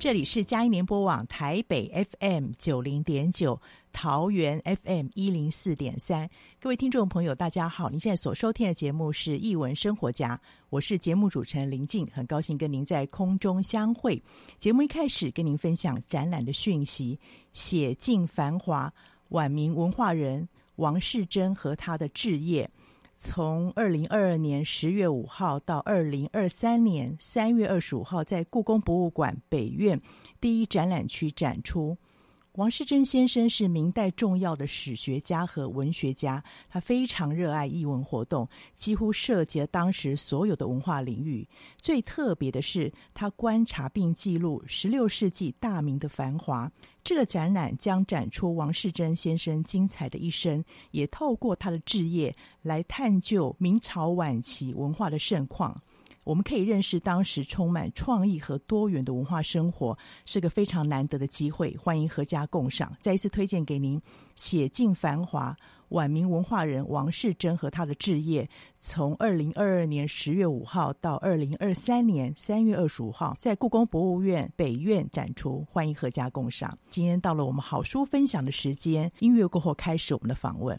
这里是佳音联播网台北 FM 九零点九，桃园 FM 一零四点三。各位听众朋友，大家好！您现在所收听的节目是《艺文生活家》，我是节目主持人林静，很高兴跟您在空中相会。节目一开始跟您分享展览的讯息：写尽繁华，晚明文化人王世贞和他的志业。从二零二二年十月五号到二零二三年三月二十五号，在故宫博物馆北院第一展览区展出。王世贞先生是明代重要的史学家和文学家，他非常热爱艺文活动，几乎涉及了当时所有的文化领域。最特别的是，他观察并记录十六世纪大明的繁华。这个展览将展出王世贞先生精彩的一生，也透过他的志业来探究明朝晚期文化的盛况。我们可以认识当时充满创意和多元的文化生活，是个非常难得的机会。欢迎阖家共赏，再一次推荐给您《写尽繁华：晚明文化人王世贞和他的志业》，从二零二二年十月五号到二零二三年三月二十五号，在故宫博物院北院展出。欢迎阖家共赏。今天到了我们好书分享的时间，音乐过后开始我们的访问。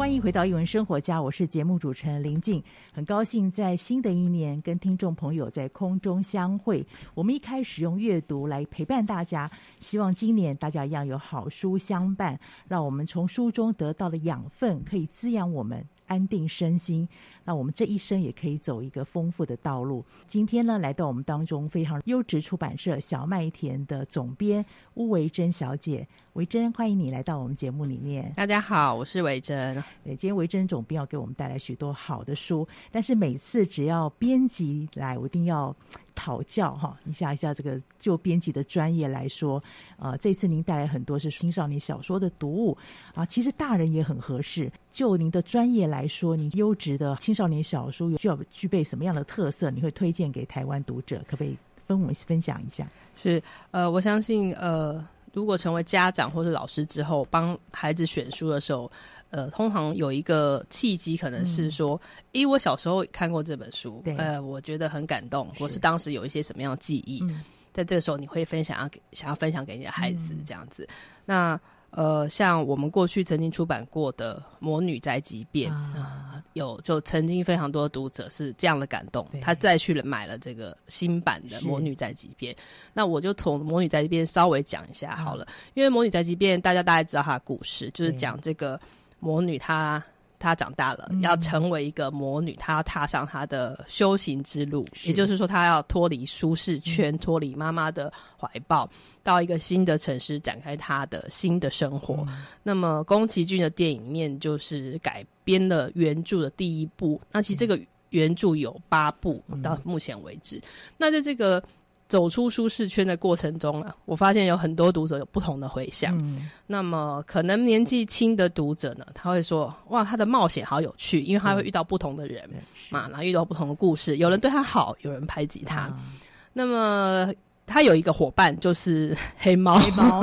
欢迎回到英文生活家，我是节目主持人林静，很高兴在新的一年跟听众朋友在空中相会。我们一开始用阅读来陪伴大家，希望今年大家一样有好书相伴，让我们从书中得到的养分可以滋养我们。安定身心，那我们这一生也可以走一个丰富的道路。今天呢，来到我们当中非常优质出版社小麦田的总编巫维珍小姐，维珍，欢迎你来到我们节目里面。大家好，我是维珍。对，今天维珍总编要给我们带来许多好的书，但是每次只要编辑来，我一定要。讨教哈，你想一下，这个就编辑的专业来说，呃，这次您带来很多是青少年小说的读物啊，其实大人也很合适。就您的专业来说，您优质的青少年小书需要具备什么样的特色？你会推荐给台湾读者？可不可以跟我们分享一下？是，呃，我相信，呃，如果成为家长或是老师之后，帮孩子选书的时候。呃，通常有一个契机，可能是说，因为、嗯、我小时候看过这本书，对呃，我觉得很感动，或是当时有一些什么样的记忆，嗯、在这个时候你会分享要给想要分享给你的孩子这样子。嗯、那呃，像我们过去曾经出版过的《魔女宅急便》啊、呃，有就曾经非常多的读者是这样的感动，他再去了买了这个新版的《魔女宅急便》。那我就从《魔女宅急便》稍微讲一下好了，嗯、因为《魔女宅急便》大家大概知道它的故事，就是讲这个。魔女她她长大了，嗯、要成为一个魔女，她要踏上她的修行之路，也就是说，她要脱离舒适圈，脱离妈妈的怀抱，到一个新的城市展开她的新的生活。嗯、那么，宫崎骏的电影面就是改编了原著的第一部。那其实这个原著有八部，嗯、到目前为止。那在这个走出舒适圈的过程中啊，我发现有很多读者有不同的回响。嗯、那么，可能年纪轻的读者呢，他会说：“哇，他的冒险好有趣，因为他会遇到不同的人嘛，然后遇到不同的故事，有人对他好，有人排挤他。嗯、那么。”他有一个伙伴，就是 黑猫，黑猫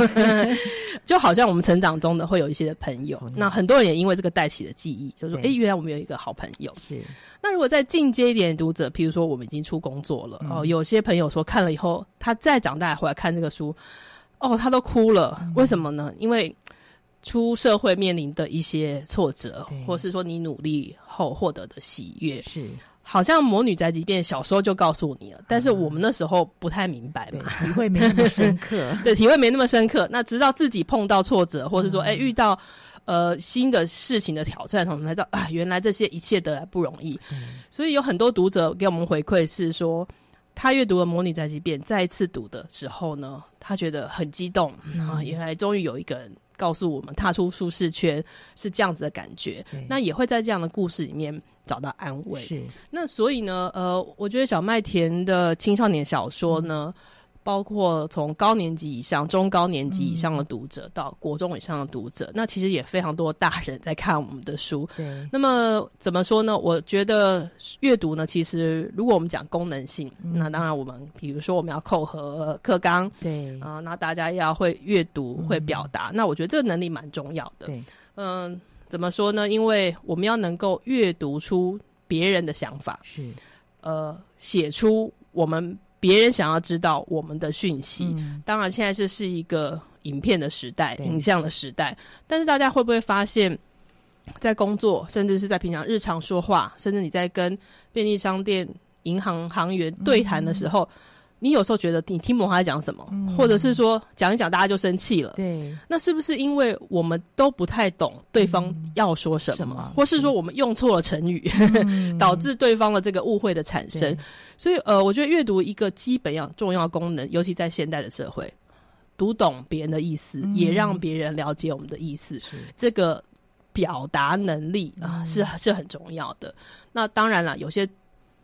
就好像我们成长中的会有一些的朋友。那很多人也因为这个带起了记忆，就说：“哎，原来我们有一个好朋友。”是。那如果再进阶一点读者，譬如说我们已经出工作了哦，有些朋友说看了以后，他再长大回来看这个书，哦，他都哭了。为什么呢？因为出社会面临的一些挫折，或是说你努力后获得的喜悦是。好像魔女宅急便小时候就告诉你了，但是我们那时候不太明白嘛，体会没那么深刻。对，体会没那么深刻。那直到自己碰到挫折，或者说，哎、欸，遇到呃新的事情的挑战，我们才知道啊，原来这些一切得来不容易。嗯、所以有很多读者给我们回馈是说，他阅读了魔女宅急便，再一次读的时候呢，他觉得很激动啊，原来终于有一个人告诉我们，踏出舒适圈是这样子的感觉。那也会在这样的故事里面。找到安慰。是，那所以呢，呃，我觉得小麦田的青少年小说呢，嗯、包括从高年级以上、中高年级以上的读者到国中以上的读者，嗯、那其实也非常多大人在看我们的书。对，那么怎么说呢？我觉得阅读呢，其实如果我们讲功能性，嗯、那当然我们比如说我们要扣合课纲，对啊、呃，那大家要会阅读、会表达，嗯、那我觉得这个能力蛮重要的。对，嗯、呃。怎么说呢？因为我们要能够阅读出别人的想法，是呃，写出我们别人想要知道我们的讯息。嗯、当然，现在这是一个影片的时代，影像的时代。但是大家会不会发现，在工作，甚至是在平常日常说话，甚至你在跟便利商店、银行行员对谈的时候，嗯你有时候觉得你听不懂他在讲什么，嗯、或者是说讲一讲大家就生气了。对，那是不是因为我们都不太懂对方要说什么，嗯、什么或是说我们用错了成语，嗯、导致对方的这个误会的产生？所以，呃，我觉得阅读一个基本要重要功能，尤其在现代的社会，读懂别人的意思，嗯、也让别人了解我们的意思，这个表达能力啊，是是很重要的。那当然了，有些。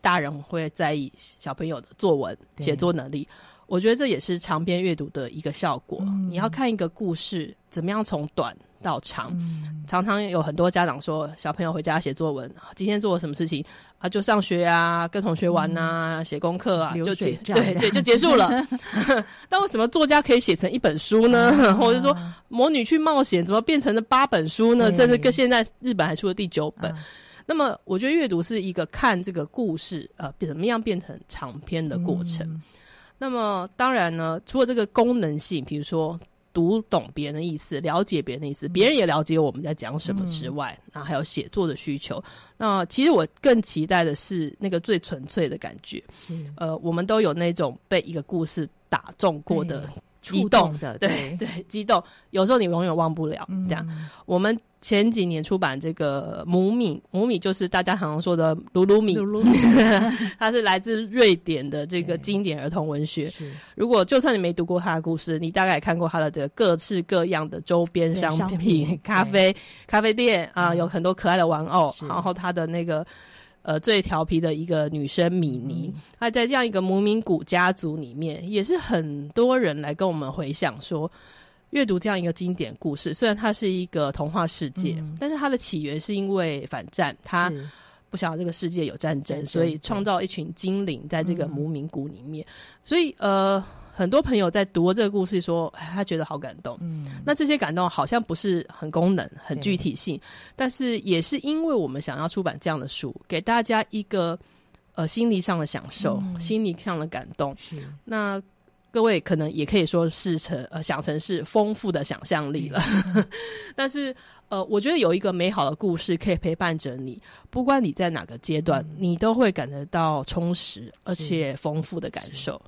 大人会在意小朋友的作文写作能力，我觉得这也是长篇阅读的一个效果。嗯、你要看一个故事怎么样从短到长，嗯、常常有很多家长说，小朋友回家写作文，今天做了什么事情啊？就上学啊，跟同学玩啊，写、嗯、功课啊，就结对对就结束了。但为什么作家可以写成一本书呢？啊、或者说魔女去冒险怎么变成了八本书呢？这是跟现在日本还出了第九本。啊那么，我觉得阅读是一个看这个故事，呃，怎么样变成长篇的过程。嗯、那么，当然呢，除了这个功能性，比如说读懂别人的意思，了解别人的意思，别人也了解我们在讲什么之外，嗯、还有写作的需求。那其实我更期待的是那个最纯粹的感觉。是呃，我们都有那种被一个故事打中过的激动的，对对，激动。有时候你永远忘不了。嗯、这样，我们。前几年出版这个母米，母米就是大家常常说的鲁鲁米，它是来自瑞典的这个经典儿童文学。如果就算你没读过他的故事，你大概也看过他的这个各式各样的周边商品，商品咖啡咖啡店啊、呃，有很多可爱的玩偶。然后他的那个呃最调皮的一个女生米妮，她、嗯、在这样一个无名谷家族里面，也是很多人来跟我们回想说。阅读这样一个经典故事，虽然它是一个童话世界，嗯、但是它的起源是因为反战，他不想要这个世界有战争，所以创造一群精灵在这个无名谷里面。嗯、所以呃，很多朋友在读这个故事说，他觉得好感动。嗯，那这些感动好像不是很功能、很具体性，但是也是因为我们想要出版这样的书，给大家一个呃心理上的享受、嗯、心理上的感动。那。各位可能也可以说是成呃想成是丰富的想象力了，嗯、但是呃，我觉得有一个美好的故事可以陪伴着你，不管你在哪个阶段，嗯、你都会感觉到充实而且丰富的感受。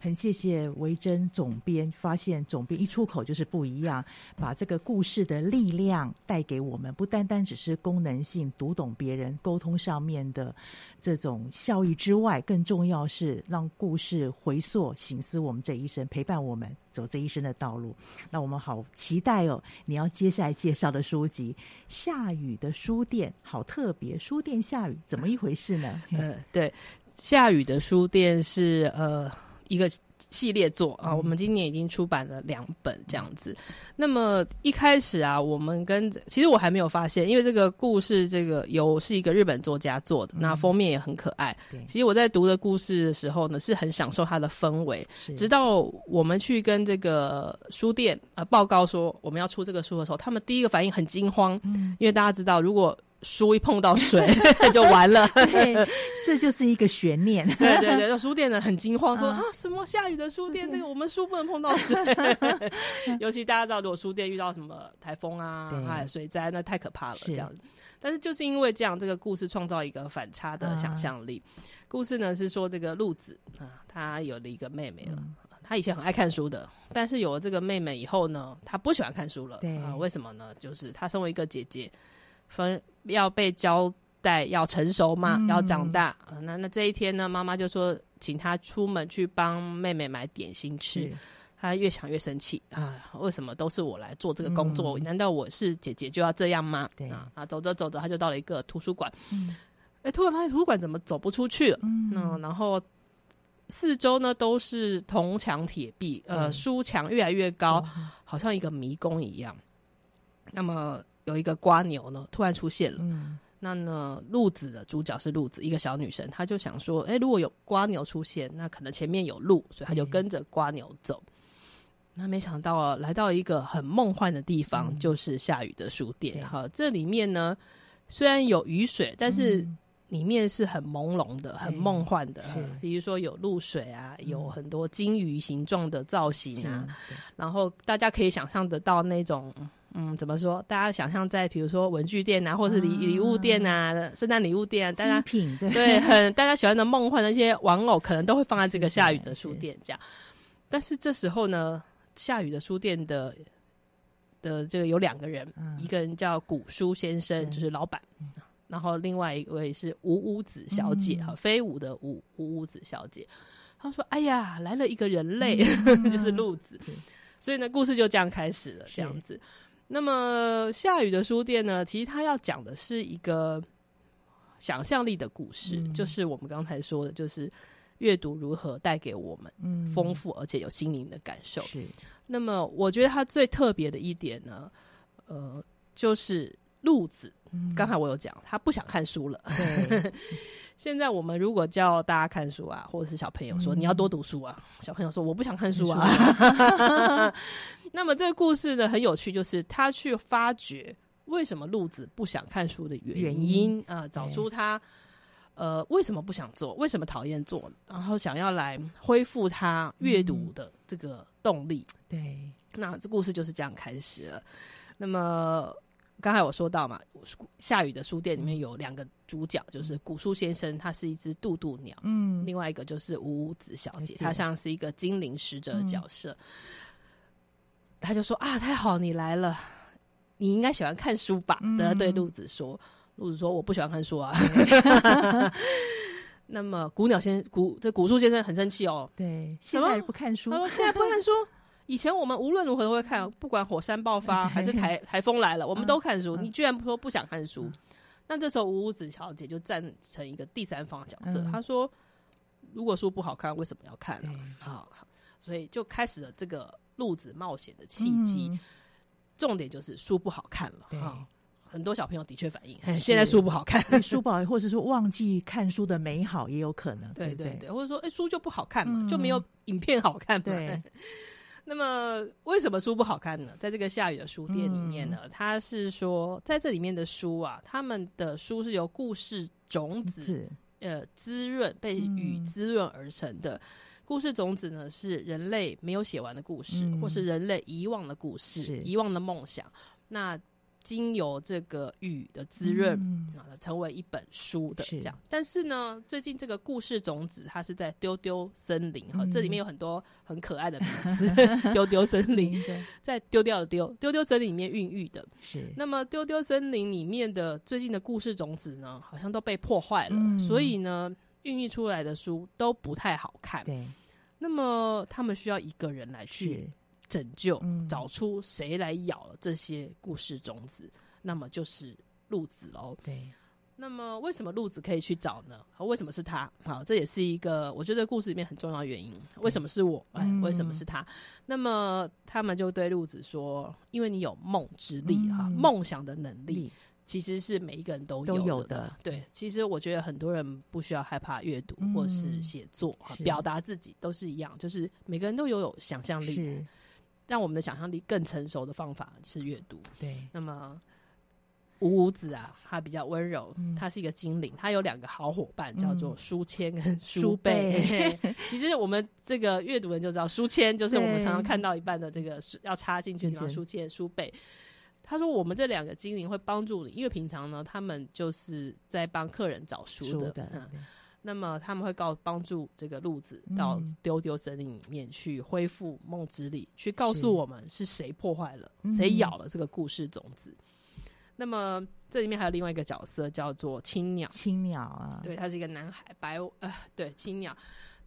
很谢谢维珍总编，发现总编一出口就是不一样，把这个故事的力量带给我们，不单单只是功能性读懂别人沟通上面的这种效益之外，更重要是让故事回溯醒思我们这一生，陪伴我们走这一生的道路。那我们好期待哦，你要接下来介绍的书籍《下雨的书店》，好特别，书店下雨怎么一回事呢？呃，对，下雨的书店是呃。一个系列作啊，我们今年已经出版了两本这样子。那么一开始啊，我们跟其实我还没有发现，因为这个故事这个由是一个日本作家做的，那封面也很可爱。其实我在读的故事的时候呢，是很享受它的氛围。直到我们去跟这个书店呃报告说我们要出这个书的时候，他们第一个反应很惊慌，因为大家知道如果。书一碰到水 就完了，对，这就是一个悬念。对 对对，书店的很惊慌，说啊，什么下雨的书店，这个我们书不能碰到水。尤其大家知道，如果书店遇到什么台风啊、哎水灾，那太可怕了。这样子，但是就是因为这样，这个故事创造一个反差的想象力。故事呢是说，这个鹿子啊，他有了一个妹妹了。他以前很爱看书的，但是有了这个妹妹以后呢，他不喜欢看书了。对啊，为什么呢？就是他身为一个姐姐。分要被交代要成熟嘛，嗯、要长大。呃、那那这一天呢，妈妈就说请他出门去帮妹妹买点心吃。他越想越生气啊！为什么都是我来做这个工作？嗯、难道我是姐姐就要这样吗？对啊啊！走着走着，他就到了一个图书馆。嗯，哎、欸，突然发现图书馆怎么走不出去了？嗯，嗯然后四周呢都是铜墙铁壁，呃，书墙越来越高，嗯、好像一个迷宫一样。那么。有一个瓜牛呢，突然出现了。嗯，那呢，鹿子的主角是鹿子，一个小女生，她就想说，哎、欸，如果有瓜牛出现，那可能前面有路，所以她就跟着瓜牛走。嗯、那没想到啊，来到一个很梦幻的地方，嗯、就是下雨的书店。哈、嗯，这里面呢，虽然有雨水，但是里面是很朦胧的，嗯、很梦幻的。比如说有露水啊，嗯、有很多金鱼形状的造型啊，然后大家可以想象得到那种。嗯，怎么说？大家想象在比如说文具店啊，或者是礼礼物店啊，圣诞礼物店啊，大家品对，对 很大家喜欢的梦幻的那些玩偶，可能都会放在这个下雨的书店这样。但是这时候呢，下雨的书店的的这个有两个人，嗯、一个人叫古书先生，是就是老板，嗯、然后另外一位是吴屋子小姐，哈、嗯，飞舞的舞吴屋子小姐。他说：“哎呀，来了一个人类，嗯、就是鹿子。”所以呢，故事就这样开始了，这样子。那么下雨的书店呢？其实他要讲的是一个想象力的故事，嗯、就是我们刚才说的，就是阅读如何带给我们丰富而且有心灵的感受。是。那么我觉得他最特别的一点呢，呃，就是路子。刚、嗯、才我有讲，他不想看书了。对 现在我们如果叫大家看书啊，或者是小朋友说、嗯、你要多读书啊，小朋友说我不想看书啊。那么这个故事呢，很有趣，就是他去发掘为什么路子不想看书的原因啊，找出他呃，为什么不想做？为什么讨厌做？然后想要来恢复他阅读的这个动力。嗯、对，那这故事就是这样开始了。那么刚才我说到嘛，下雨的书店里面有两个主角，嗯、就是古书先生，他是一只渡渡鸟，嗯，另外一个就是五五子小姐，她像是一个精灵使者的角色。嗯、他就说啊，太好，你来了，你应该喜欢看书吧？嗯、然后对鹿子说。鹿子说：“我不喜欢看书啊。”那么古鸟先古这古树先生很生气哦。对，现在不看书。他说：“现在不看书。以前我们无论如何都会看，不管火山爆发还是台台风来了，我们都看书。你居然说不想看书？那这时候五五子小姐就站成一个第三方角色。她说：‘如果书不好看，为什么要看呢？’好，所以就开始了这个鹿子冒险的契机。重点就是书不好看了。很多小朋友的确反映，现在书不好看，书不好，或者说忘记看书的美好也有可能。对对对，或者说，哎，书就不好看嘛，就没有影片好看嘛。对。那么，为什么书不好看呢？在这个下雨的书店里面呢，他是说，在这里面的书啊，他们的书是由故事种子呃滋润，被雨滋润而成的。故事种子呢，是人类没有写完的故事，或是人类遗忘的故事，遗忘的梦想。那经由这个雨的滋润，啊、嗯，成为一本书的这样。但是呢，最近这个故事种子它是在丢丢森林哈，嗯、这里面有很多很可爱的名词，丢丢森林，在丢掉的丢丢丢森林里面孕育的。是。那么丢丢森林里面的最近的故事种子呢，好像都被破坏了，嗯、所以呢，孕育出来的书都不太好看。对。那么他们需要一个人来去。拯救，找出谁来咬了这些故事种子，嗯、那么就是鹿子喽。对，那么为什么鹿子可以去找呢？为什么是他？好，这也是一个我觉得故事里面很重要的原因。为什么是我？哎，为什么是他？嗯、那么他们就对鹿子说：“因为你有梦之力哈，梦、嗯、想的能力其实是每一个人都有的。有的对，其实我觉得很多人不需要害怕阅读或是写作，嗯、表达自己都是一样，就是每个人都拥有想象力。”让我们的想象力更成熟的方法是阅读。对，那么五五子啊，他比较温柔，他是一个精灵，他有两个好伙伴，叫做书签跟 书背。其实我们这个阅读人就知道，书签就是我们常常看到一半的这个要插进去的地方，书签、书背。他说，我们这两个精灵会帮助你，因为平常呢，他们就是在帮客人找书的。嗯那么他们会告帮助这个路子到丢丢森林里面去恢复梦之力，嗯、去告诉我们是谁破坏了，谁咬了这个故事种子。嗯、那么这里面还有另外一个角色叫做青鸟，青鸟啊，对，他是一个男孩，白呃，对，青鸟，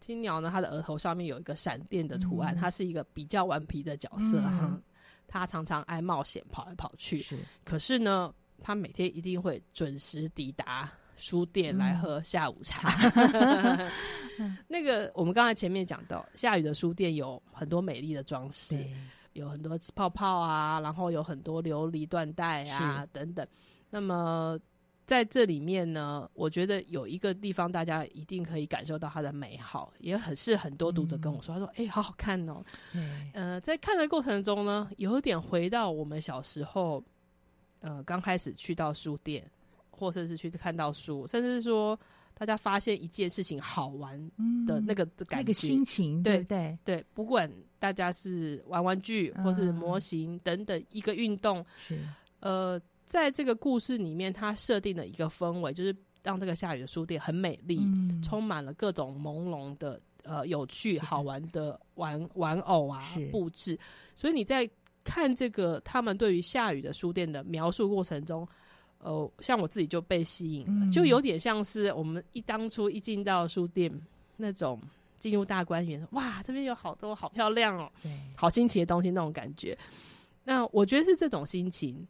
青鸟呢，他的额头上面有一个闪电的图案，他、嗯、是一个比较顽皮的角色，他、嗯、常常爱冒险，跑来跑去，是，可是呢，他每天一定会准时抵达。书店来喝下午茶，嗯、那个我们刚才前面讲到，下雨的书店有很多美丽的装饰，有很多泡泡啊，然后有很多琉璃缎带啊等等。那么在这里面呢，我觉得有一个地方大家一定可以感受到它的美好，也很是很多读者跟我说，嗯、他说：“哎、欸，好好看哦。嗯”呃，在看的过程中呢，有点回到我们小时候，呃，刚开始去到书店。或者是去看到书，甚至是说大家发现一件事情好玩的那个的感觉、嗯、那个心情，对对对。不管大家是玩玩具，或是模型等等，一个运动，是呃，在这个故事里面，它设定了一个氛围，就是让这个下雨的书店很美丽，嗯、充满了各种朦胧的呃有趣好玩的玩玩偶啊布置。所以你在看这个他们对于下雨的书店的描述过程中。哦，像我自己就被吸引了，嗯、就有点像是我们一当初一进到书店那种进入大观园，哇，这边有好多好漂亮哦，对好新奇的东西那种感觉。那我觉得是这种心情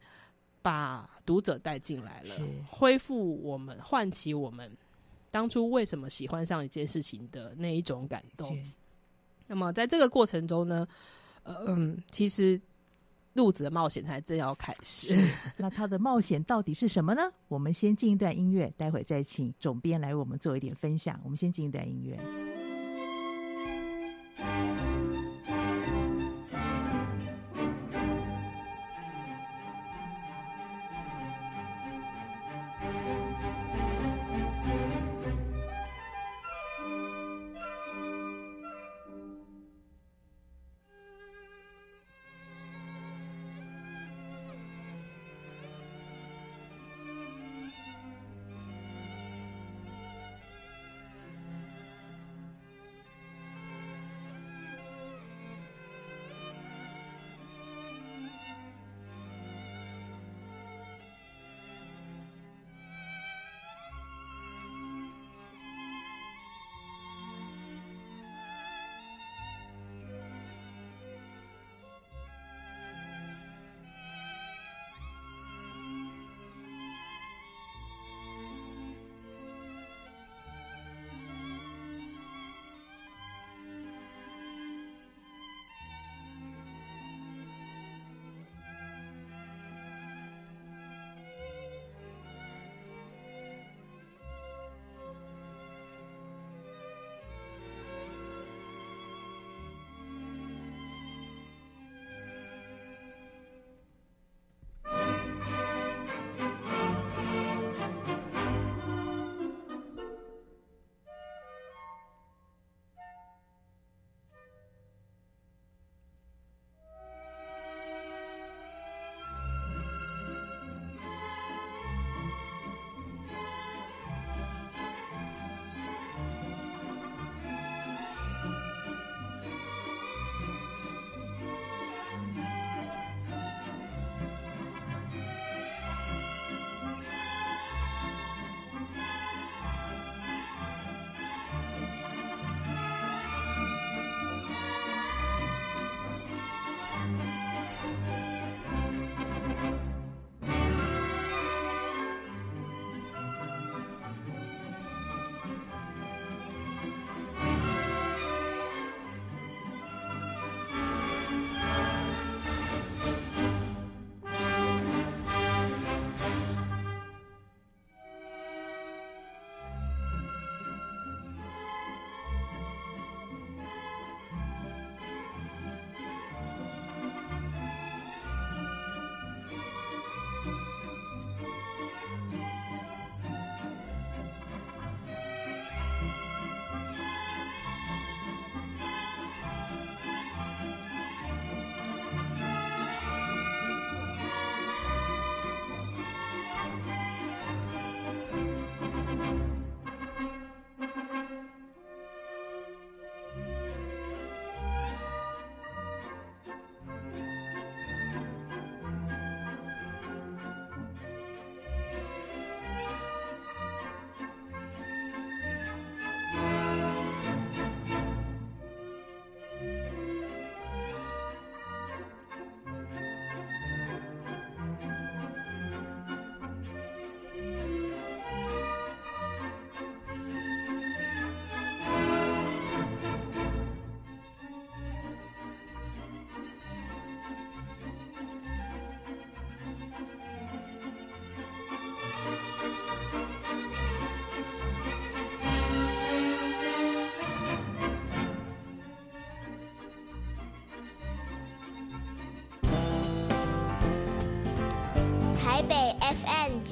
把读者带进来了，恢复我们，唤起我们当初为什么喜欢上一件事情的那一种感动。那么在这个过程中呢，呃嗯，其实。路子的冒险才正要开始，那他的冒险到底是什么呢？我们先进一段音乐，待会再请总编来为我们做一点分享。我们先进一段音乐。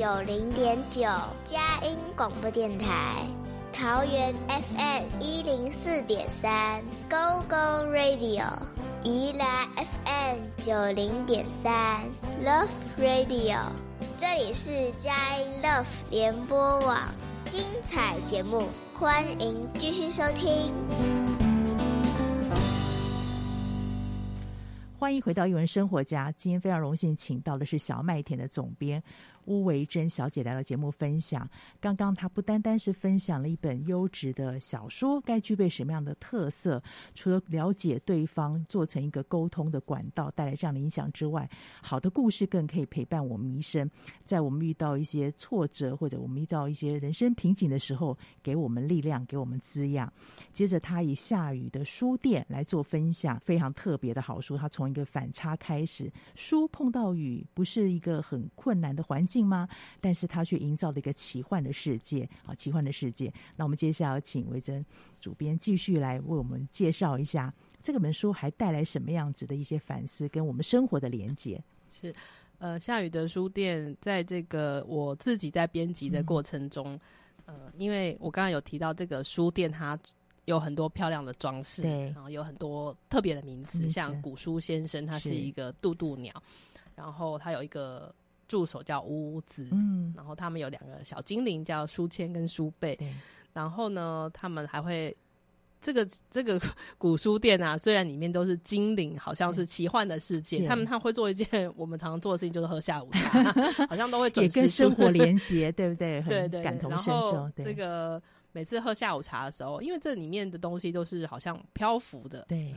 九零点九佳音广播电台，桃园 FM 一零四点三 Go Go Radio，宜兰 FM 九零点三 Love Radio，这里是佳音 Love 联播网，精彩节目，欢迎继续收听。欢迎回到艺文生活家。今天非常荣幸请到的是小麦田的总编。巫维珍小姐来到节目分享。刚刚她不单单是分享了一本优质的小说该具备什么样的特色，除了了解对方，做成一个沟通的管道，带来这样的影响之外，好的故事更可以陪伴我们一生，在我们遇到一些挫折或者我们遇到一些人生瓶颈的时候，给我们力量，给我们滋养。接着，她以下雨的书店来做分享，非常特别的好书。她从一个反差开始，书碰到雨不是一个很困难的环境。吗？但是他却营造了一个奇幻的世界，好，奇幻的世界。那我们接下来请维珍主编继续来为我们介绍一下这个本书还带来什么样子的一些反思，跟我们生活的连接。是，呃，夏雨的书店，在这个我自己在编辑的过程中，嗯、呃，因为我刚刚有提到这个书店，它有很多漂亮的装饰，然后有很多特别的名字，像古书先生，他是一个渡渡鸟，然后他有一个。助手叫屋子，嗯，然后他们有两个小精灵叫书签跟书背，然后呢，他们还会这个这个 古书店啊，虽然里面都是精灵，好像是奇幻的世界，他们他会做一件我们常常做的事情，就是喝下午茶，好像都会跟生活连接，对不对？对对，感同身受。这个每次喝下午茶的时候，因为这里面的东西都是好像漂浮的，对。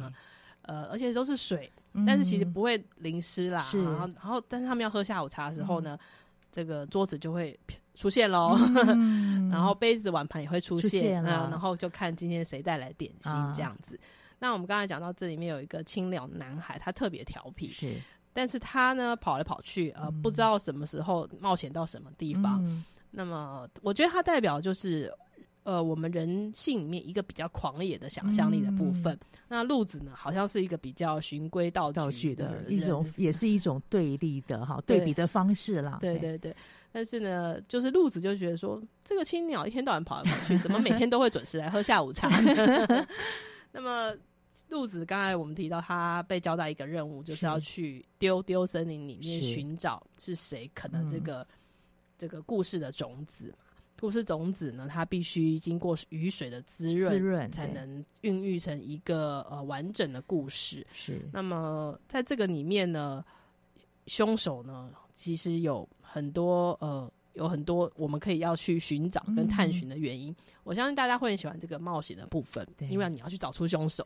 呃，而且都是水，但是其实不会淋湿啦。嗯、然后，然后，但是他们要喝下午茶的时候呢，嗯、这个桌子就会出现喽，嗯、然后杯子碗盘也会出现，出现了、呃，然后就看今天谁带来点心这样子。啊、那我们刚才讲到这里面有一个青鸟男孩，他特别调皮，是，但是他呢跑来跑去，呃，嗯、不知道什么时候冒险到什么地方。嗯、那么，我觉得他代表就是。呃，我们人性里面一个比较狂野的想象力的部分，嗯、那路子呢，好像是一个比较循规蹈矩的，的一种，也是一种对立的哈对，比的方式啦。对对对，但是呢，就是路子就觉得说，这个青鸟一天到晚跑来跑去，怎么每天都会准时来喝下午茶？那么路子刚才我们提到，他被交代一个任务，就是要去丢丢森林里面寻找是谁可能这个、嗯、这个故事的种子。故事种子呢，它必须经过雨水的滋润，滋润才能孕育成一个呃完整的故事。是。那么在这个里面呢，凶手呢，其实有很多呃，有很多我们可以要去寻找跟探寻的原因。嗯、我相信大家会很喜欢这个冒险的部分，因为你要去找出凶手。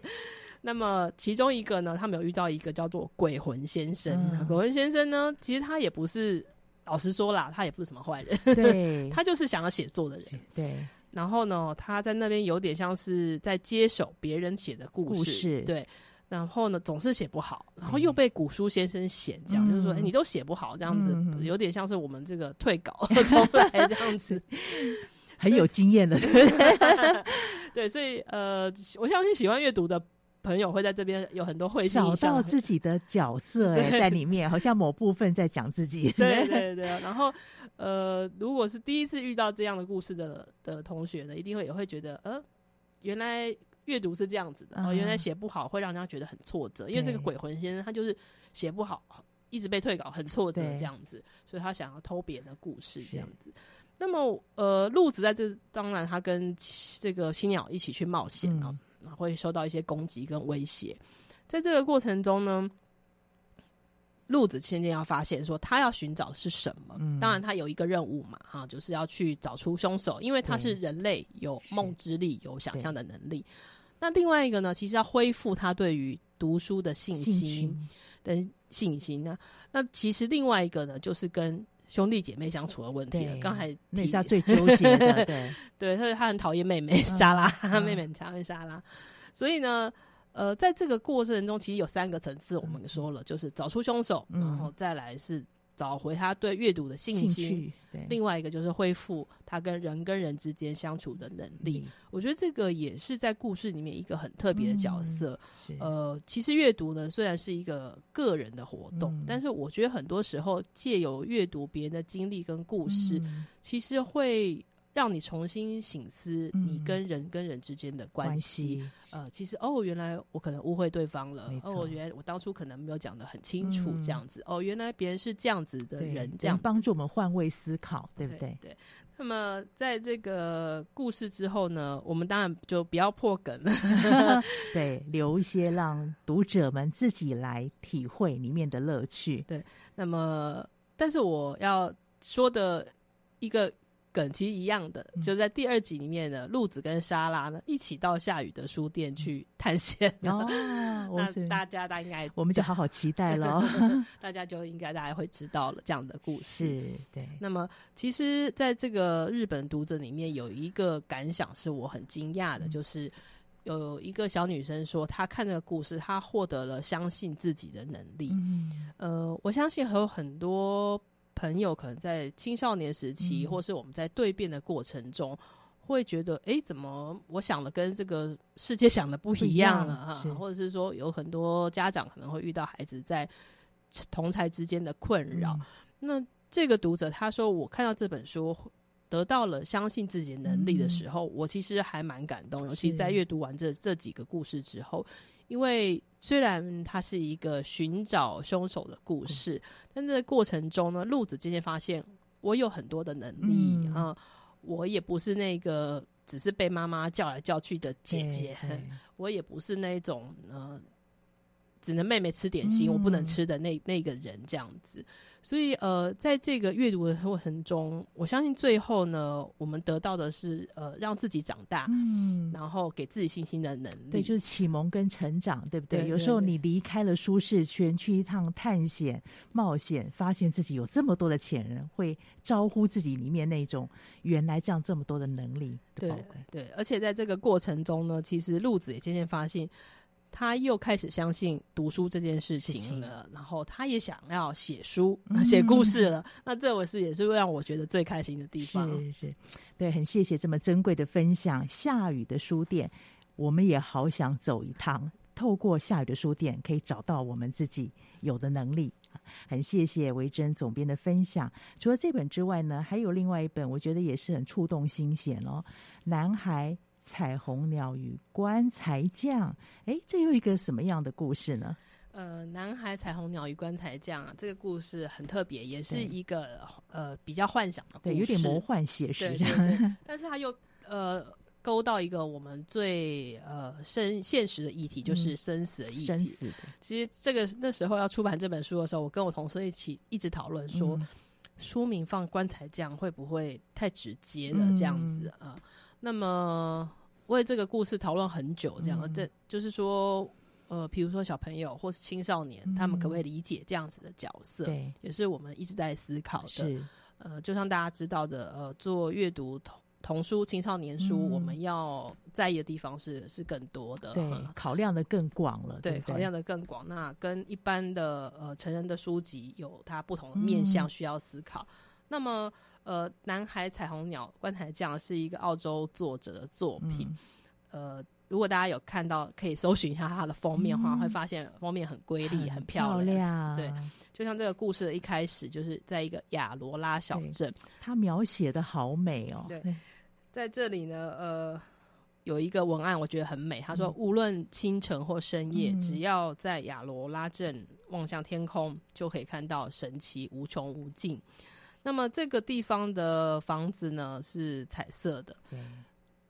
那么其中一个呢，他们有遇到一个叫做鬼魂先生。嗯、鬼魂先生呢，其实他也不是。老实说啦，他也不是什么坏人，对，他就是想要写作的人，对。然后呢，他在那边有点像是在接手别人写的故事，故事，对。然后呢，总是写不好，然后又被古书先生嫌，这样、嗯、就是说，哎、欸，你都写不好，这样子、嗯、有点像是我们这个退稿 重来这样子，很有经验的，对。所以呃，我相信喜欢阅读的。朋友会在这边有很多会心，找到自己的角色 在里面，好像某部分在讲自己。对对对，然后呃，如果是第一次遇到这样的故事的的同学呢，一定会也会觉得，呃，原来阅读是这样子的，哦，原来写不好会让人家觉得很挫折，因为这个鬼魂先生他就是写不好，一直被退稿，很挫折这样子，所以他想要偷别人的故事这样子。那么呃，路子在这当然他跟这个青鸟一起去冒险啊。嗯会受到一些攻击跟威胁，在这个过程中呢，路子千金要发现说他要寻找的是什么。嗯、当然，他有一个任务嘛，哈，就是要去找出凶手，因为他是人类，有梦之力，有想象的能力。那另外一个呢，其实要恢复他对于读书的信心的信心呢。那其实另外一个呢，就是跟兄弟姐妹相处的问题了。刚才那是他最 纠结的，对。对，他他很讨厌妹妹莎拉，嗯、妹妹很讨厌莎拉，所以呢，呃，在这个过程中，其实有三个层次，我们说了，嗯、就是找出凶手，然后再来是找回他对阅读的。兴趣，另外一个就是恢复他跟人跟人之间相处的能力。嗯、我觉得这个也是在故事里面一个很特别的角色。嗯、呃，其实阅读呢，虽然是一个个人的活动，嗯、但是我觉得很多时候借由阅读别人的经历跟故事，嗯、其实会。让你重新醒思你跟人跟人之间的关系。嗯、呃，其实哦，原来我可能误会对方了。哦，原来我当初可能没有讲的很清楚，这样子。嗯、哦，原来别人是这样子的人，这样帮助我们换位思考，对不对？对。那么，在这个故事之后呢，我们当然就不要破梗了，对，留一些让读者们自己来体会里面的乐趣。对。那么，但是我要说的一个。梗其实一样的，就在第二集里面呢，鹿子跟莎拉呢一起到下雨的书店去探险。哦，那大家大家应该我们就好好期待了，大家就应该大家会知道了这样的故事。是，对。那么，其实在这个日本读者里面有一个感想是我很惊讶的，嗯、就是有一个小女生说，她看这个故事，她获得了相信自己的能力。嗯，呃，我相信还有很多。朋友可能在青少年时期，嗯、或是我们在蜕变的过程中，会觉得，哎、欸，怎么我想的跟这个世界想的不一样了哈？或者是说，有很多家长可能会遇到孩子在同才之间的困扰。嗯、那这个读者他说，我看到这本书得到了相信自己的能力的时候，嗯、我其实还蛮感动，尤其在阅读完这这几个故事之后。因为虽然它是一个寻找凶手的故事，嗯、但这个过程中呢，路子渐渐发现我有很多的能力啊、嗯。呃，我也不是那个只是被妈妈叫来叫去的姐姐，我也不是那种呃只能妹妹吃点心，嗯、我不能吃的那那个人这样子。所以，呃，在这个阅读的过程中，我相信最后呢，我们得到的是呃，让自己长大，嗯，然后给自己信心的能力，对，就是启蒙跟成长，对不对？对对对，有时候你离开了舒适圈，去一趟探险冒险，发现自己有这么多的潜能，会招呼自己里面那种原来这样这么多的能力的。对对，而且在这个过程中呢，其实路子也渐渐发现。他又开始相信读书这件事情了，情然后他也想要写书、写、嗯、故事了。那这我是也是让我觉得最开心的地方。是是，对，很谢谢这么珍贵的分享。下雨的书店，我们也好想走一趟。透过下雨的书店，可以找到我们自己有的能力。很谢谢维珍总编的分享。除了这本之外呢，还有另外一本，我觉得也是很触动心弦哦，《男孩》。彩虹鸟与棺材匠，哎，这又一个什么样的故事呢？呃，男孩彩虹鸟与棺材匠啊，这个故事很特别，也是一个呃比较幻想的故事，对，有点魔幻写实，对对 对，但是他又呃勾到一个我们最呃生现实的议题，就是生死的议题。生死的，其实这个那时候要出版这本书的时候，我跟我同事一起一直讨论说，嗯、书名放棺材匠会不会太直接了这样子啊？嗯那么为这个故事讨论很久，这样，嗯、这就是说，呃，比如说小朋友或是青少年，嗯、他们可不可以理解这样子的角色？对，也是我们一直在思考的。是呃，就像大家知道的，呃，做阅读童童书、青少年书，嗯、我们要在意的地方是是更多的，对，嗯、考量的更广了，对，对对考量的更广。那跟一般的呃成人的书籍有它不同的面向需要思考。嗯、那么。呃，南海彩虹鸟棺材匠是一个澳洲作者的作品。嗯、呃，如果大家有看到，可以搜寻一下它的封面的话，嗯、会发现封面很瑰丽、很漂亮。漂亮对，就像这个故事的一开始，就是在一个亚罗拉小镇，它描写的好美哦。对，在这里呢，呃，有一个文案我觉得很美，他说：“嗯、无论清晨或深夜，嗯、只要在亚罗拉镇望向天空，就可以看到神奇无穷无尽。”那么这个地方的房子呢，是彩色的，对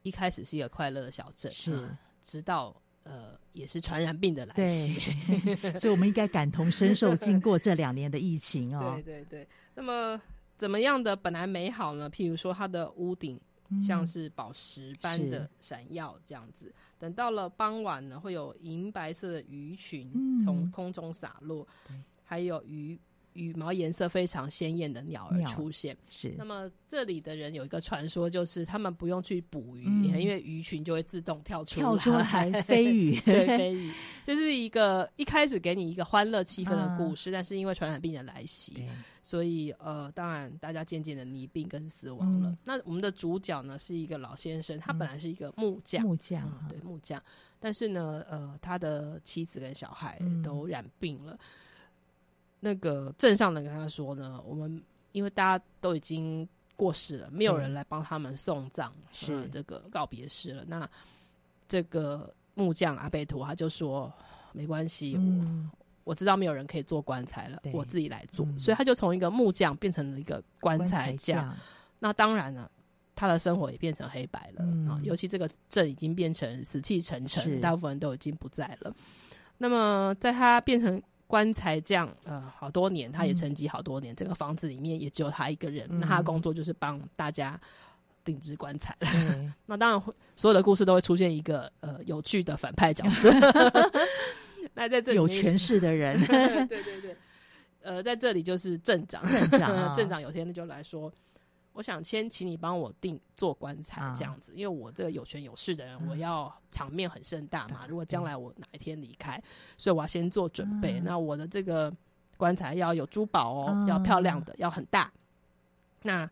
一开始是一个快乐的小镇，是、啊、直到呃也是传染病的来袭，所以我们应该感同身受，经过这两年的疫情哦。对对对，那么怎么样的本来美好呢？譬如说它的屋顶像是宝石般的闪耀，这样子。嗯、等到了傍晚呢，会有银白色的鱼群从空中洒落，嗯、还有鱼。羽毛颜色非常鲜艳的鸟儿出现。是，那么这里的人有一个传说，就是他们不用去捕鱼，嗯、因为鱼群就会自动跳出来，跳出来飞鱼，对，飞鱼。这是一个一开始给你一个欢乐气氛的故事，嗯、但是因为传染病的来袭，所以呃，当然大家渐渐的溺病跟死亡了。嗯、那我们的主角呢是一个老先生，他本来是一个木匠，木匠、嗯，对，木匠。但是呢，呃，他的妻子跟小孩都染病了。嗯、那个镇上的跟他说呢，我们因为大家都已经过世了，没有人来帮他们送葬，是、嗯、这个告别式了。那这个木匠阿贝图他就说，没关系，嗯、我我知道没有人可以做棺材了，我自己来做。嗯、所以他就从一个木匠变成了一个棺材匠。那当然了。他的生活也变成黑白了啊！嗯、尤其这个镇已经变成死气沉沉，大部分人都已经不在了。那么，在他变成棺材匠呃好多年，他也沉寂好多年，嗯、这个房子里面也只有他一个人。嗯、那他的工作就是帮大家定制棺材了。嗯、那当然，所有的故事都会出现一个呃有趣的反派角色。那在这里有权势的人，对对对，呃，在这里就是镇长，镇长、哦，镇长有天就来说。我想先请你帮我定做棺材这样子，啊、因为我这个有权有势的人，嗯、我要场面很盛大嘛。嗯、如果将来我哪一天离开，嗯、所以我要先做准备。嗯、那我的这个棺材要有珠宝哦，嗯、要漂亮的，要很大。那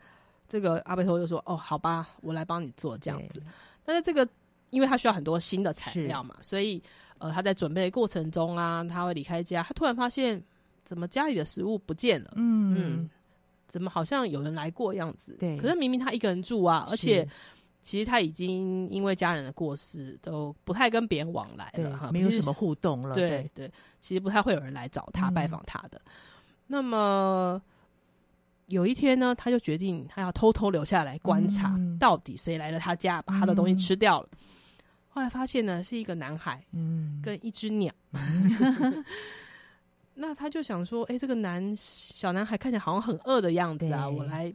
这个阿贝托就说：“哦，好吧，我来帮你做这样子。”但是这个，因为他需要很多新的材料嘛，所以呃，他在准备的过程中啊，他会离开家，他突然发现怎么家里的食物不见了？嗯。嗯怎么好像有人来过样子？对，可是明明他一个人住啊，而且其实他已经因为家人的过世，都不太跟别人往来了哈，没有什么互动了。对对，对，其实不太会有人来找他、嗯、拜访他的。那么有一天呢，他就决定他要偷偷留下来观察，嗯、到底谁来了他家，把他的东西吃掉了。嗯、后来发现呢，是一个男孩，嗯，跟一只鸟。嗯那他就想说，哎、欸，这个男小男孩看起来好像很饿的样子啊，我来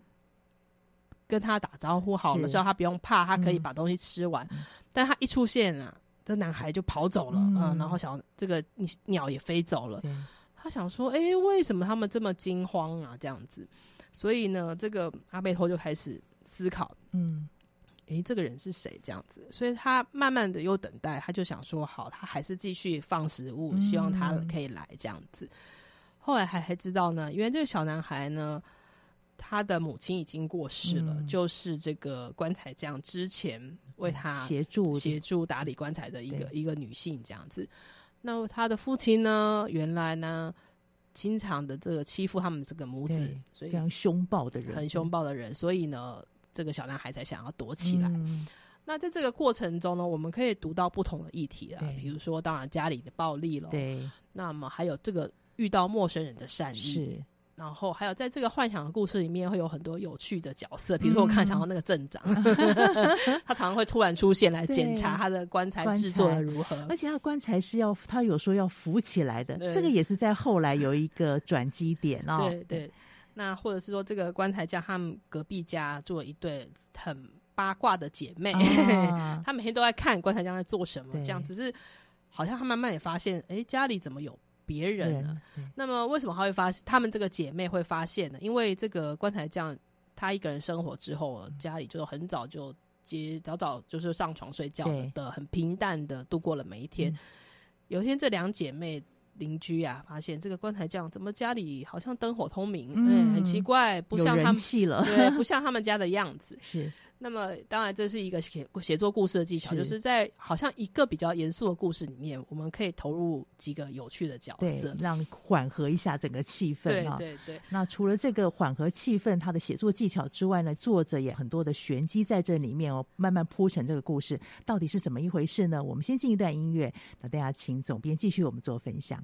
跟他打招呼好了，是让他不用怕，他可以把东西吃完。嗯、但他一出现啊，这男孩就跑走了，嗯，嗯，然后小这个鸟也飞走了。他想说，哎、欸，为什么他们这么惊慌啊？这样子，所以呢，这个阿贝托就开始思考，嗯。诶、欸，这个人是谁？这样子，所以他慢慢的又等待，他就想说，好，他还是继续放食物，嗯、希望他可以来这样子。后来还还知道呢，因为这个小男孩呢，他的母亲已经过世了，嗯、就是这个棺材匠之前为他协助协助打理棺材的一个一个女性这样子。那他的父亲呢，原来呢，经常的这个欺负他们这个母子，所以非常凶暴的人，很凶暴的人，所以呢。这个小男孩才想要躲起来。嗯、那在这个过程中呢，我们可以读到不同的议题啊，对比如说，当然家里的暴力了，对。那么还有这个遇到陌生人的善意，是。然后还有在这个幻想的故事里面，会有很多有趣的角色，比如说我看想到那个镇长，嗯、他常常会突然出现来检查他的棺材制作的如何，而且他棺材是要他有说要浮起来的，对这个也是在后来有一个转机点哦。对对。那或者是说，这个棺材匠他们隔壁家住了一对很八卦的姐妹，啊、他每天都在看棺材匠在做什么，对这样只是好像她慢慢也发现，哎、欸，家里怎么有别人呢？那么为什么他会发现？他们这个姐妹会发现呢？因为这个棺材匠他一个人生活之后，家里就很早就接早早就是上床睡觉的，对的很平淡的度过了每一天。嗯、有一天，这两姐妹。邻居啊，发现这个棺材匠怎么家里好像灯火通明，嗯，嗯，很奇怪，不像他们，对，不像他们家的样子。是。那么，当然这是一个写写作故事的技巧，是就是在好像一个比较严肃的故事里面，我们可以投入几个有趣的角色，让缓和一下整个气氛。对对对。那除了这个缓和气氛，他的写作技巧之外呢，作者也很多的玄机在这里面哦，慢慢铺成这个故事到底是怎么一回事呢？我们先进一段音乐，那大家请总编继续我们做分享。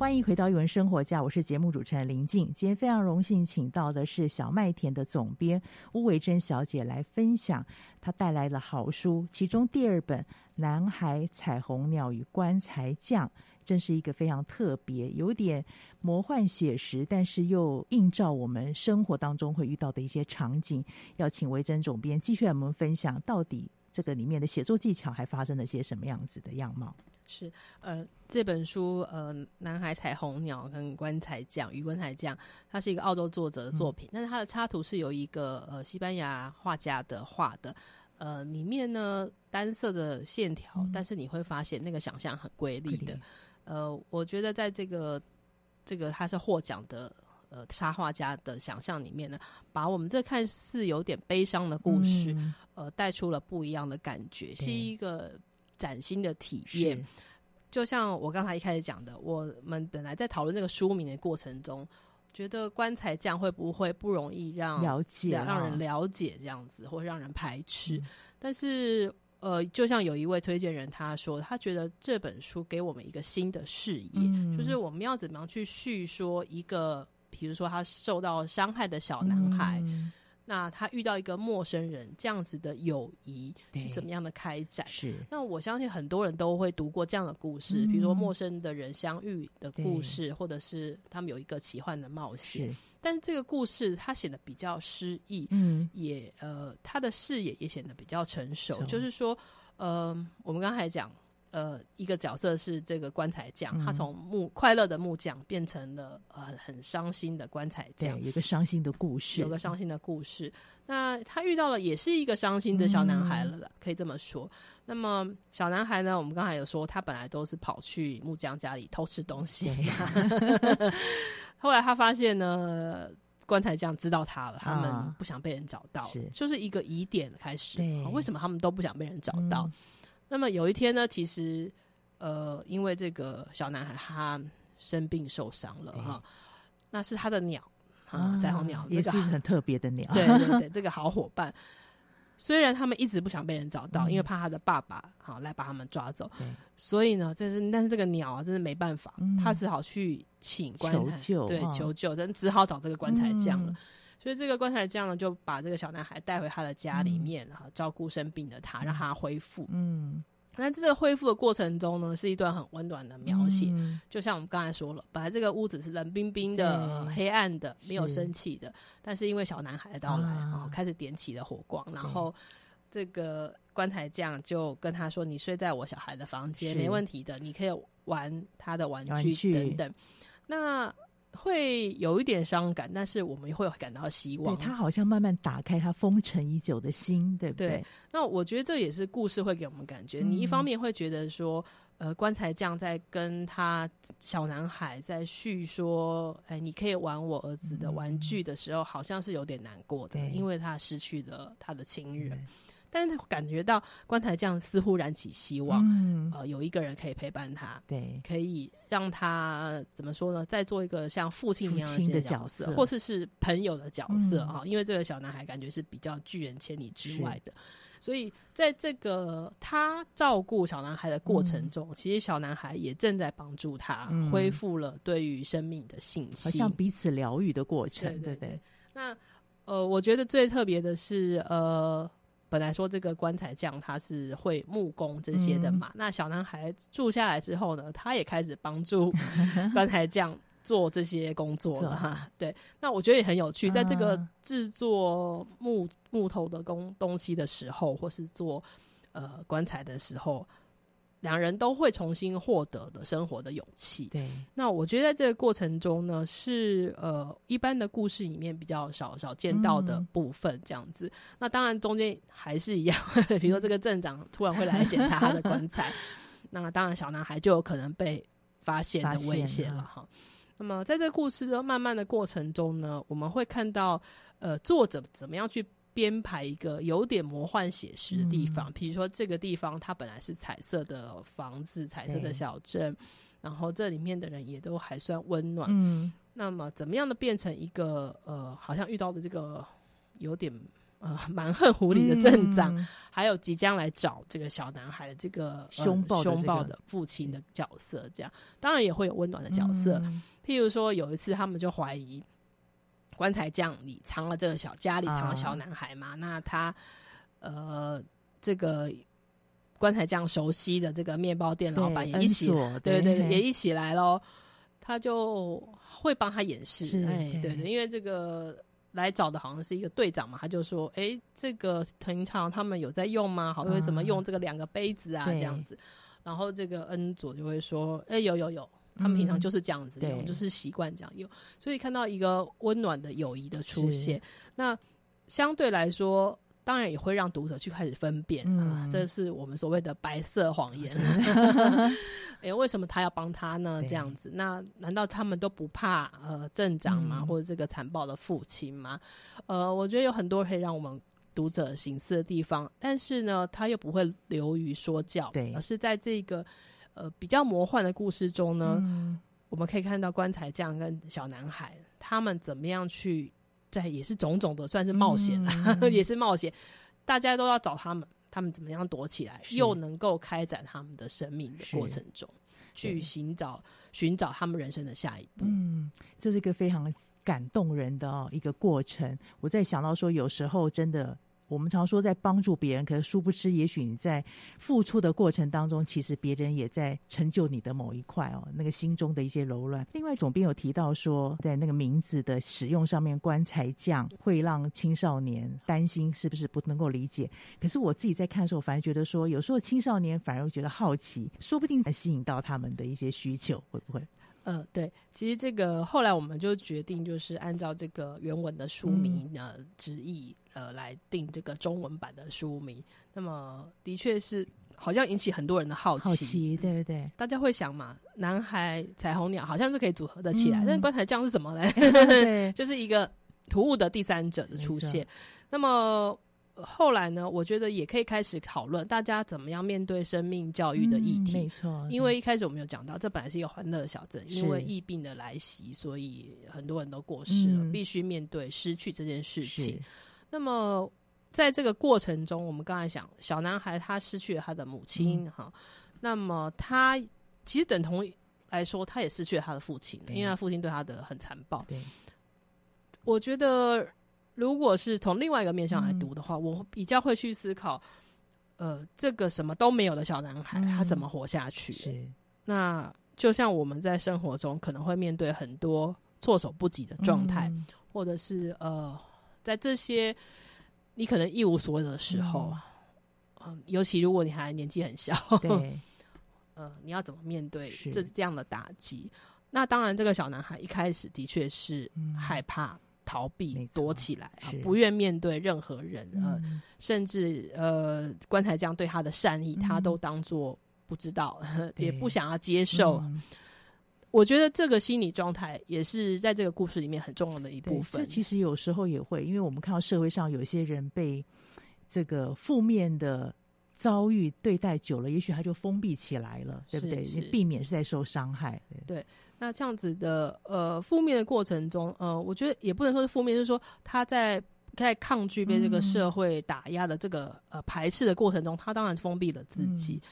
欢迎回到艺文生活家，我是节目主持人林静。今天非常荣幸请到的是小麦田的总编巫维珍小姐来分享她带来的好书，其中第二本《男孩、彩虹鸟与棺材匠》，真是一个非常特别、有点魔幻写实，但是又映照我们生活当中会遇到的一些场景。要请维珍总编继续来我们分享，到底这个里面的写作技巧还发生了些什么样子的样貌。是，呃，这本书，呃，《男孩、彩虹鸟跟棺材匠与棺材匠》，它是一个澳洲作者的作品，嗯、但是它的插图是由一个呃西班牙画家的画的，呃，里面呢单色的线条，嗯、但是你会发现那个想象很瑰丽的，呃，我觉得在这个这个它是获奖的呃插画家的想象里面呢，把我们这看似有点悲伤的故事，嗯、呃，带出了不一样的感觉，是一个。崭新的体验，就像我刚才一开始讲的，我们本来在讨论这个书名的过程中，觉得棺材匠会不会不容易让了解、啊、让人了解这样子，或让人排斥？嗯、但是，呃，就像有一位推荐人他说，他觉得这本书给我们一个新的视野，嗯、就是我们要怎么样去叙说一个，比如说他受到伤害的小男孩。嗯那他遇到一个陌生人，这样子的友谊是怎么样的开展？是。那我相信很多人都会读过这样的故事，嗯、比如说陌生的人相遇的故事，或者是他们有一个奇幻的冒险。但是这个故事它显得比较诗意，嗯，也呃，他的视野也显得比较成熟。就是说，呃，我们刚才讲。呃，一个角色是这个棺材匠，嗯、他从木快乐的木匠变成了呃很伤心的棺材匠，有一个伤心的故事，有个伤心的故事。那他遇到了也是一个伤心的小男孩了，嗯、可以这么说。那么小男孩呢，我们刚才有说，他本来都是跑去木匠家里偷吃东西，对。后来他发现呢，棺材匠知道他了，他们不想被人找到，是。就是一个疑点开始。对。为什么他们都不想被人找到？嗯那么有一天呢，其实，呃，因为这个小男孩他生病受伤了哈，那是他的鸟啊，彩虹鸟，也是很特别的鸟。对 对对，这个好伙伴。虽然他们一直不想被人找到，因为怕他的爸爸好来把他们抓走，所以呢，这是但是这个鸟啊，真是没办法，他只好去请棺材，对，求救，真只好找这个棺材匠了。所以这个棺材匠呢，就把这个小男孩带回他的家里面，然后、嗯、照顾生病的他，让他恢复。嗯，那这个恢复的过程中呢，是一段很温暖的描写。嗯、就像我们刚才说了，本来这个屋子是冷冰冰的、对黑暗的、没有生气的，是但是因为小男孩的到来，然后、啊、开始点起了火光，然后这个棺材匠就跟他说：“你睡在我小孩的房间，没问题的，你可以玩他的玩具等等。”那会有一点伤感，但是我们会感到希望。对，他好像慢慢打开他封尘已久的心，对不对？对。那我觉得这也是故事会给我们感觉。嗯、你一方面会觉得说，呃，棺材匠在跟他小男孩在叙说，哎，你可以玩我儿子的玩具的时候，嗯、好像是有点难过的，因为他失去了他的亲人。但是他感觉到棺材匠似乎燃起希望，嗯、呃，有一个人可以陪伴他，对，可以让他怎么说呢？再做一个像父亲一样的角色，角色或是是朋友的角色啊、嗯哦。因为这个小男孩感觉是比较拒人千里之外的，所以在这个他照顾小男孩的过程中，嗯、其实小男孩也正在帮助他恢复了对于生命的信心，好像彼此疗愈的过程。对对那呃，我觉得最特别的是呃。本来说这个棺材匠他是会木工这些的嘛，嗯、那小男孩住下来之后呢，他也开始帮助 棺材匠做这些工作了哈。对，那我觉得也很有趣，在这个制作木木头的工东西的时候，或是做呃棺材的时候。两人都会重新获得的生活的勇气。对，那我觉得在这个过程中呢，是呃一般的故事里面比较少少见到的部分，这样子。嗯、那当然中间还是一样，比如说这个镇长突然会来检查他的棺材，那当然小男孩就有可能被发现的危险了哈。那么在这个故事的慢慢的过程中呢，我们会看到，呃，作者怎么样去编排一个有点魔幻写实的地方。比、嗯、如说，这个地方它本来是彩色的房子、彩色的小镇，然后这里面的人也都还算温暖。嗯，那么怎么样的变成一个呃，好像遇到的这个有点。呃，蛮横无理的镇长，嗯，还有即将来找这个小男孩的这个凶暴凶暴的父亲的角色，这样当然也会有温暖的角色，嗯。譬如说，有一次他们就怀疑棺材匠里藏了这个小家里藏了小男孩嘛，啊，那他呃，这个棺材匠熟悉的这个面包店老板也一起，对对，对，也一起来喽，他就会帮他演示，哎，对，对对，因为这个。来找的好像是一个队长嘛，他就说：“哎、欸，这个平常他们有在用吗？好，为什么用这个两个杯子啊？这样子。”然后这个恩佐就会说：“哎、欸，有有有，他们平常就是这样子用，嗯、就是习惯这样用。所以看到一个温暖的友谊的出现，那相对来说。”当然也会让读者去开始分辨、嗯、啊，这是我们所谓的白色谎言。哎、欸，为什么他要帮他呢？这样子，那难道他们都不怕呃镇长吗、嗯？或者这个残暴的父亲吗？呃，我觉得有很多可以让我们读者省思的地方，但是呢，他又不会流于说教，而是在这个呃比较魔幻的故事中呢、嗯，我们可以看到棺材匠跟小男孩他们怎么样去。在也是种种的，算是冒险 也是冒险。大家都要找他们，他们怎么样躲起来，又能够开展他们的生命的过程中，去寻找寻找他们人生的下一步。嗯，这是一个非常感动人的哦一个过程。我在想到说，有时候真的。我们常说在帮助别人，可是殊不知，也许你在付出的过程当中，其实别人也在成就你的某一块哦，那个心中的一些柔软。另外，总编有提到说，在那个名字的使用上面，棺材匠会让青少年担心是不是不能够理解。可是我自己在看的时候，反而觉得说，有时候青少年反而会觉得好奇，说不定能吸引到他们的一些需求，会不会？呃，对，其实这个后来我们就决定，就是按照这个原文的书名呢直译，呃，来定这个中文版的书名。那么的确是好像引起很多人的好奇，好奇，对不对？大家会想嘛，男孩、彩虹鸟好像是可以组合的起来，嗯、但是棺材匠是什么嘞？对，就是一个突兀的第三者的出现。那么。后来呢，我觉得也可以开始讨论大家怎么样面对生命教育的议题。嗯、没错，因为一开始我们有讲到，这本来是一个欢乐小镇，因为疫病的来袭，所以很多人都过世了，嗯、必须面对失去这件事情。那么在这个过程中，我们刚才讲小男孩他失去了他的母亲，哈、嗯，那么他其实等同来说，他也失去了他的父亲，因为他父亲对他的很残暴。对，我觉得。如果是从另外一个面向来读的话，嗯，我比较会去思考，呃，这个什么都没有的小男孩，嗯，他怎么活下去？是，那就像我们在生活中可能会面对很多措手不及的状态，嗯，或者是呃，在这些你可能一无所有的时候，嗯，呃，尤其如果你还年纪很小，对，呃，你要怎么面对这这样的打击？那当然，这个小男孩一开始的确是害怕。嗯逃避、躲起来，啊、不愿面对任何人，甚至呃，棺材匠对他的善意，嗯、他都当做不知道，也不想要接受、嗯。我觉得这个心理状态也是在这个故事里面很重要的一部分。这其实有时候也会，因为我们看到社会上有些人被这个负面的遭遇对待久了，也许他就封闭起来了，对不对？你避免是在受伤害。对。对那这样子的呃负面的过程中，呃，我觉得也不能说是负面，就是说他在在抗拒被这个社会打压的这个、嗯、呃排斥的过程中，他当然封闭了自己。嗯、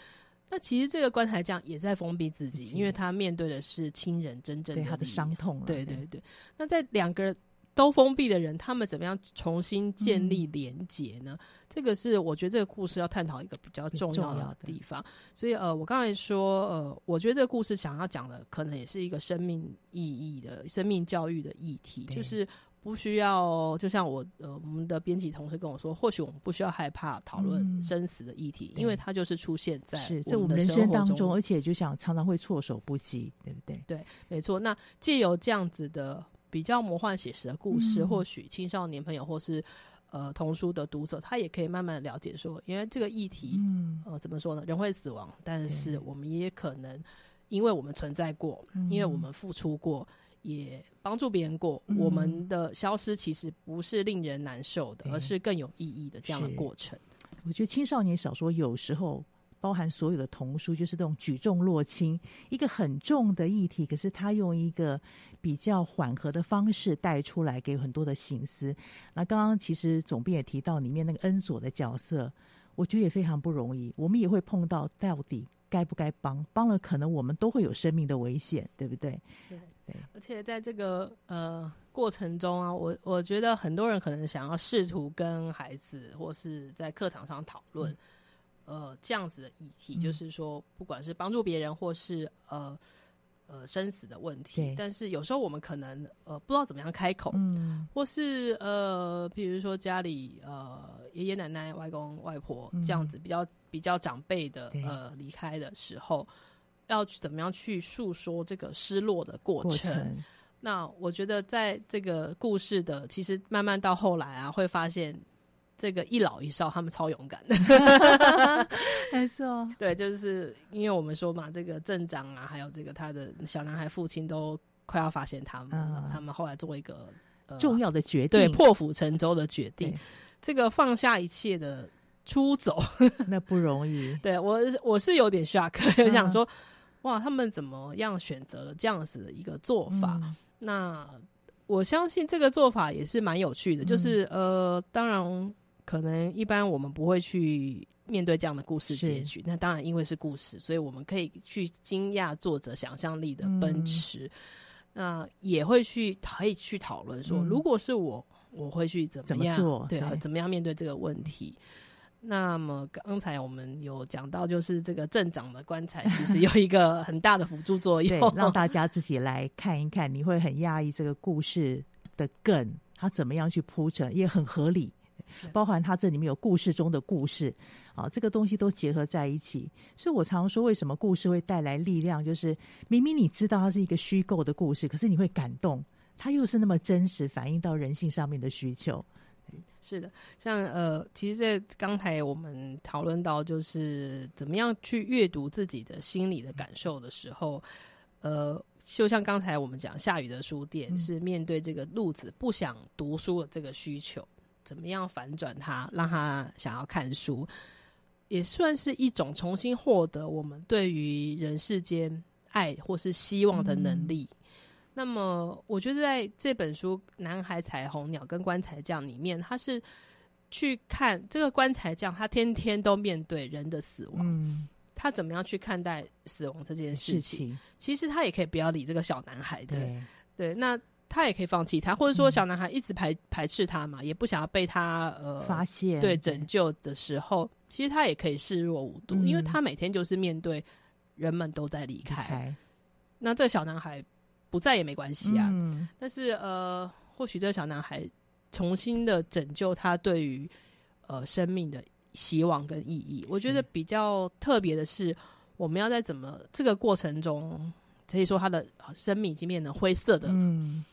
那其实这个棺材匠也在封闭自己，因为他面对的是亲人真正的他的伤痛。对对对。那在两个人。都封闭的人，他们怎么样重新建立连结呢？嗯、这个是我觉得这个故事要探讨一个比较重要的地方。所以呃，我刚才说呃，我觉得这个故事想要讲的，可能也是一个生命意义的生命教育的议题，就是不需要，就像我呃我们的编辑同事跟我说，或许我们不需要害怕讨论生死的议题，嗯、因为它就是出现在我们的人生当中，而且就想常常会措手不及，对不对？对，没错。那借由这样子的。比较魔幻写实的故事，嗯、或许青少年朋友或是呃童书的读者，他也可以慢慢了解说，因为这个议题，嗯，呃，怎么说呢？人会死亡，但是我们也可能因为我们存在过，嗯、因为我们付出过，也帮助别人过，嗯、我们的消失其实不是令人难受的，而是更有意义的这样的过程。我觉得青少年小说有时候。包含所有的童书，就是这种举重若轻，一个很重的议题，可是他用一个比较缓和的方式带出来，给很多的省思。那刚刚其实总编也提到里面那个恩佐的角色，我觉得也非常不容易。我们也会碰到到底该不该帮，帮了可能我们都会有生命的危险，对不对？对对。而且在这个呃过程中啊，我我觉得很多人可能想要试图跟孩子或是在课堂上讨论。嗯呃，这样子的议题，嗯、就是说，不管是帮助别人，或是呃呃生死的问题，但是有时候我们可能呃不知道怎么样开口，嗯，或是呃，比如说家里呃爷爷奶奶、外公外婆这样子比较、嗯、比较长辈的呃离开的时候，要去怎么样去诉说这个失落的过程，过程？那我觉得在这个故事的，其实慢慢到后来啊，会发现。这个一老一少，他们超勇敢的，没错。对，就是因为我们说嘛，这个镇长啊，还有这个他的小男孩父亲都快要发现他们，嗯、他们后来做一个、呃、重要的决定，对，破釜沉舟的决定，这个放下一切的出走，那不容易。对我，我是有点 shock，就、嗯、想说，哇，他们怎么样选择了这样子的一个做法？嗯、那我相信这个做法也是蛮有趣的，就是、嗯、呃，当然。可能一般我们不会去面对这样的故事结局，那当然因为是故事，所以我们可以去惊讶作者想象力的奔驰、嗯，那也会去可以去讨论说、嗯，如果是我，我会去怎么样怎么做？对，对怎么样面对这个问题？那么刚才我们有讲到，就是这个镇长的棺材其实有一个很大的辅助作用，对，让大 家自己来看一看，你会很讶异这个故事的梗，它怎么样去铺陈，也很合理。包含它这里面有故事中的故事，啊，这个东西都结合在一起。所以我常说，为什么故事会带来力量？就是明明你知道它是一个虚构的故事，可是你会感动，它又是那么真实，反映到人性上面的需求。是的，像呃，其实在刚才我们讨论到，就是怎么样去阅读自己的心理的感受的时候，呃，就像刚才我们讲下雨的书店，嗯，是面对这个路子不想读书的这个需求。怎么样反转他，让他想要看书，也算是一种重新获得我们对于人世间爱或是希望的能力。嗯。那么，我觉得在这本书《男孩、彩虹鸟跟棺材匠》里面，他是去看这个棺材匠，他天天都面对人的死亡，嗯，他怎么样去看待死亡这件事情？事情其实他也可以不要理这个小男孩的，对，对，那。他也可以放弃他，或者说小男孩一直排、嗯、排斥他嘛，也不想要被他呃发现对拯救的时候，其实他也可以视若无睹、嗯，因为他每天就是面对人们都在离开，开，那这个小男孩不在也没关系啊。嗯、但是呃，或许这个小男孩重新的拯救他对于呃生命的希望跟意义，我觉得比较特别的是，我们要在怎么这个过程中，可以说他的生命已经变成灰色的了。嗯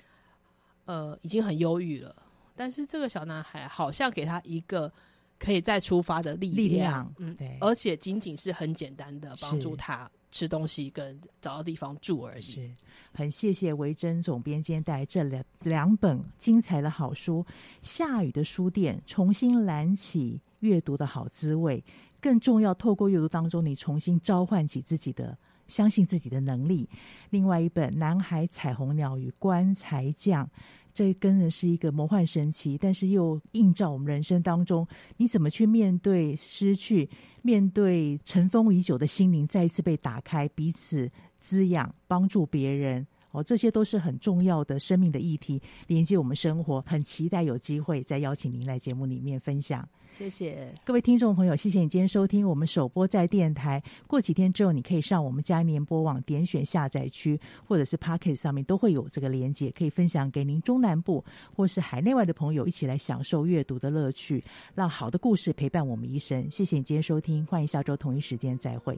呃，已经很忧郁了，但是这个小男孩好像给他一个可以再出发的力量，力量嗯，对，而且仅仅是很简单的帮助他吃东西跟找到地方住而已。是，很谢谢维珍总编兼带这两两本精彩的好书，《下雨的书店》重新燃起阅读的好滋味，更重要，透过阅读当中，你重新召唤起自己的。相信自己的能力。另外一本《男孩、彩虹鸟与棺材匠》，这跟的是一个魔幻神奇，但是又映照我们人生当中，你怎么去面对失去，面对尘封已久的心灵再一次被打开，彼此滋养，帮助别人。哦，这些都是很重要的生命的议题，连接我们生活。很期待有机会再邀请您来节目里面分享。谢谢各位听众朋友，谢谢你今天收听我们首播在电台。过几天之后，你可以上我们嘉年播网点选下载区，或者是 Podcast 上面都会有这个连接，可以分享给您中南部或是海内外的朋友一起来享受阅读的乐趣，让好的故事陪伴我们一生。谢谢你今天收听，欢迎下周同一时间再会。